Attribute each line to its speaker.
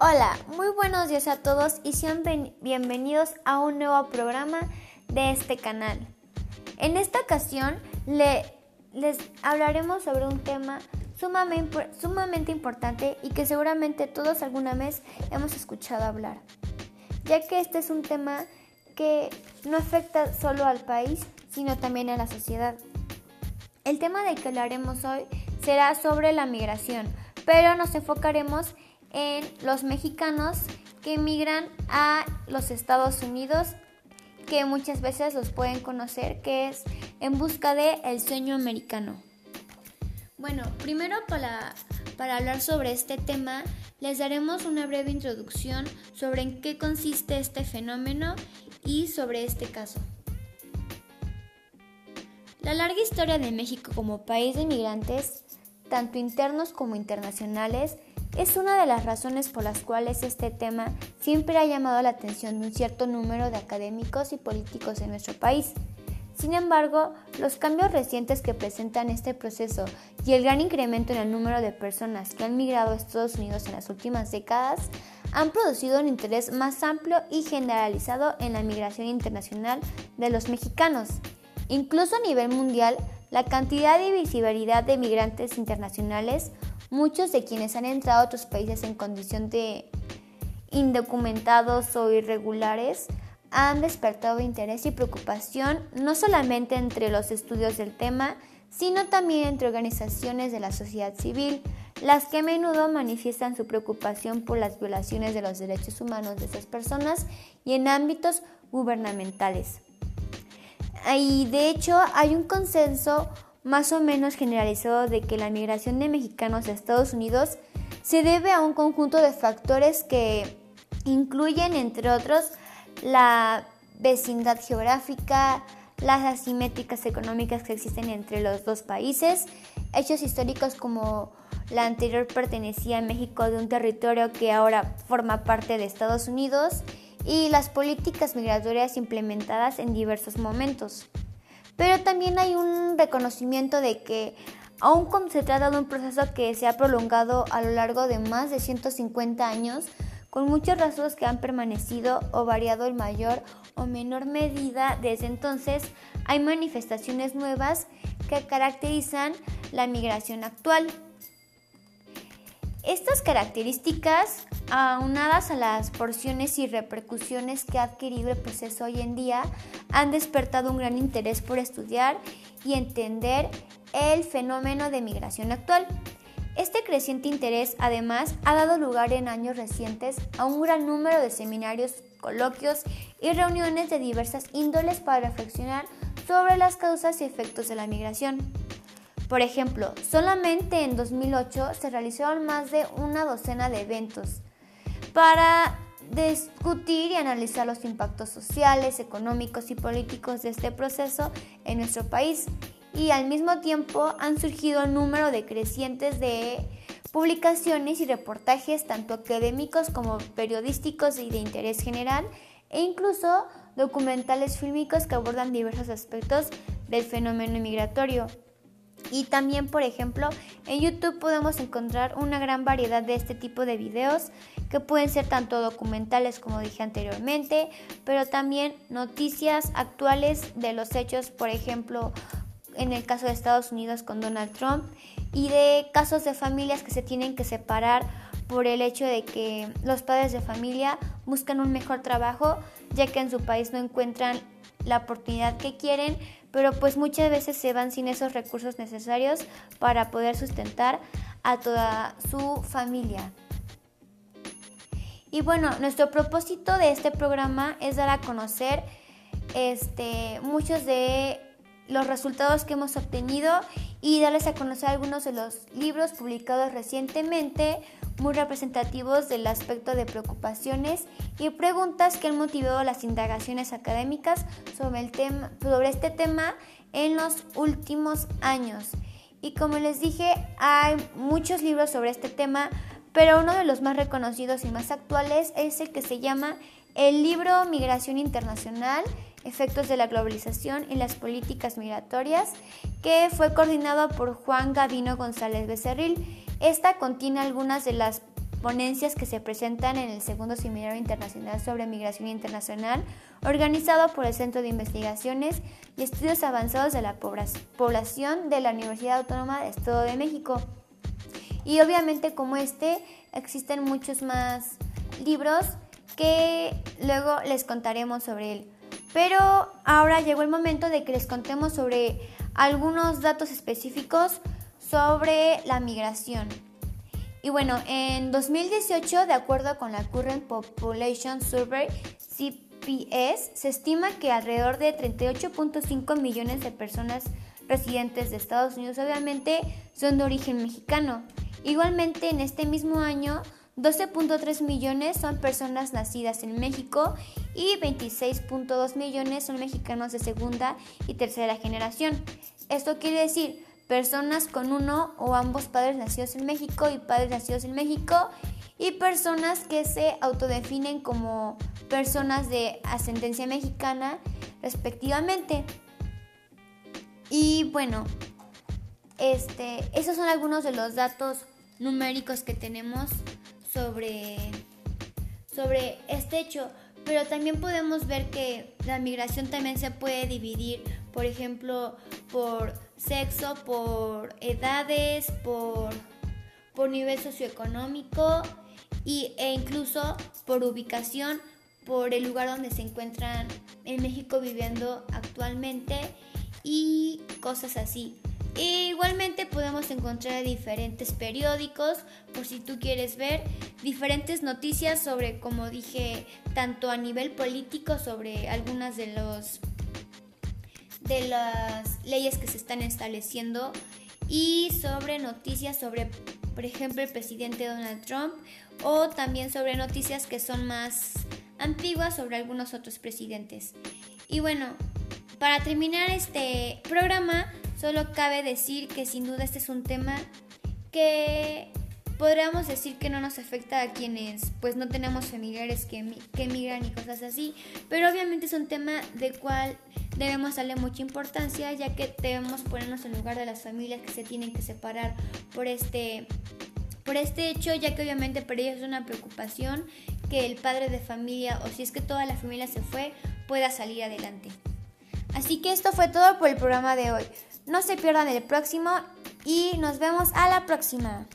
Speaker 1: Hola, muy buenos días a todos y sean bienvenidos a un nuevo programa de este canal. En esta ocasión les hablaremos sobre un tema sumamente, sumamente importante y que seguramente todos alguna vez hemos escuchado hablar, ya que este es un tema que no afecta solo al país, sino también a la sociedad. El tema del que hablaremos hoy será sobre la migración, pero nos enfocaremos en en los mexicanos que emigran a los Estados Unidos, que muchas veces los pueden conocer, que es en busca de el sueño americano. Bueno, primero para, para hablar sobre este tema, les daremos una breve introducción sobre en qué consiste este fenómeno y sobre este caso. La larga historia de México como país de inmigrantes, tanto internos como internacionales, es una de las razones por las cuales este tema siempre ha llamado la atención de un cierto número de académicos y políticos en nuestro país. Sin embargo, los cambios recientes que presentan este proceso y el gran incremento en el número de personas que han migrado a Estados Unidos en las últimas décadas han producido un interés más amplio y generalizado en la migración internacional de los mexicanos. Incluso a nivel mundial, la cantidad y visibilidad de migrantes internacionales Muchos de quienes han entrado a otros países en condición de indocumentados o irregulares han despertado interés y preocupación no solamente entre los estudios del tema, sino también entre organizaciones de la sociedad civil, las que a menudo manifiestan su preocupación por las violaciones de los derechos humanos de esas personas y en ámbitos gubernamentales. Y de hecho hay un consenso más o menos generalizado de que la migración de mexicanos a Estados Unidos se debe a un conjunto de factores que incluyen, entre otros, la vecindad geográfica, las asimétricas económicas que existen entre los dos países, hechos históricos como la anterior pertenecía a México de un territorio que ahora forma parte de Estados Unidos y las políticas migratorias implementadas en diversos momentos pero también hay un reconocimiento de que aun cuando se trata de un proceso que se ha prolongado a lo largo de más de 150 años, con muchos rasgos que han permanecido o variado en mayor o menor medida desde entonces, hay manifestaciones nuevas que caracterizan la migración actual. Estas características, aunadas a las porciones y repercusiones que ha adquirido el proceso hoy en día, han despertado un gran interés por estudiar y entender el fenómeno de migración actual. Este creciente interés además ha dado lugar en años recientes a un gran número de seminarios, coloquios y reuniones de diversas índoles para reflexionar sobre las causas y efectos de la migración. Por ejemplo, solamente en 2008 se realizaron más de una docena de eventos para discutir y analizar los impactos sociales, económicos y políticos de este proceso en nuestro país. Y al mismo tiempo han surgido un número de crecientes de publicaciones y reportajes tanto académicos como periodísticos y de interés general e incluso documentales fílmicos que abordan diversos aspectos del fenómeno migratorio. Y también, por ejemplo, en YouTube podemos encontrar una gran variedad de este tipo de videos que pueden ser tanto documentales como dije anteriormente, pero también noticias actuales de los hechos, por ejemplo, en el caso de Estados Unidos con Donald Trump y de casos de familias que se tienen que separar por el hecho de que los padres de familia buscan un mejor trabajo ya que en su país no encuentran la oportunidad que quieren, pero pues muchas veces se van sin esos recursos necesarios para poder sustentar a toda su familia. Y bueno, nuestro propósito de este programa es dar a conocer este, muchos de los resultados que hemos obtenido y darles a conocer algunos de los libros publicados recientemente, muy representativos del aspecto de preocupaciones y preguntas que han motivado las indagaciones académicas sobre, el tema, sobre este tema en los últimos años. Y como les dije, hay muchos libros sobre este tema, pero uno de los más reconocidos y más actuales es el que se llama el libro Migración Internacional efectos de la globalización y las políticas migratorias, que fue coordinado por Juan Gavino González Becerril. Esta contiene algunas de las ponencias que se presentan en el segundo Seminario Internacional sobre Migración Internacional, organizado por el Centro de Investigaciones y Estudios Avanzados de la Población de la Universidad Autónoma de Estado de México. Y obviamente como este, existen muchos más libros que luego les contaremos sobre él. Pero ahora llegó el momento de que les contemos sobre algunos datos específicos sobre la migración. Y bueno, en 2018, de acuerdo con la Current Population Survey, CPS, se estima que alrededor de 38.5 millones de personas residentes de Estados Unidos obviamente son de origen mexicano. Igualmente, en este mismo año, 12.3 millones son personas nacidas en México y 26.2 millones son mexicanos de segunda y tercera generación. Esto quiere decir personas con uno o ambos padres nacidos en México y padres nacidos en México y personas que se autodefinen como personas de ascendencia mexicana respectivamente. Y bueno, este, esos son algunos de los datos numéricos que tenemos sobre, sobre este hecho. Pero también podemos ver que la migración también se puede dividir, por ejemplo, por sexo, por edades, por, por nivel socioeconómico y, e incluso por ubicación, por el lugar donde se encuentran en México viviendo actualmente y cosas así. E igualmente podemos encontrar diferentes periódicos por si tú quieres ver diferentes noticias sobre, como dije, tanto a nivel político sobre algunas de los de las leyes que se están estableciendo y sobre noticias sobre, por ejemplo, el presidente Donald Trump o también sobre noticias que son más antiguas sobre algunos otros presidentes. Y bueno, para terminar este programa, solo cabe decir que sin duda este es un tema que podríamos decir que no nos afecta a quienes pues no tenemos familiares que, que emigran y cosas así, pero obviamente es un tema de cual debemos darle mucha importancia ya que debemos ponernos en lugar de las familias que se tienen que separar por este, por este hecho, ya que obviamente para ellos es una preocupación que el padre de familia o si es que toda la familia se fue pueda salir adelante. Así que esto fue todo por el programa de hoy. No se pierdan el próximo y nos vemos a la próxima.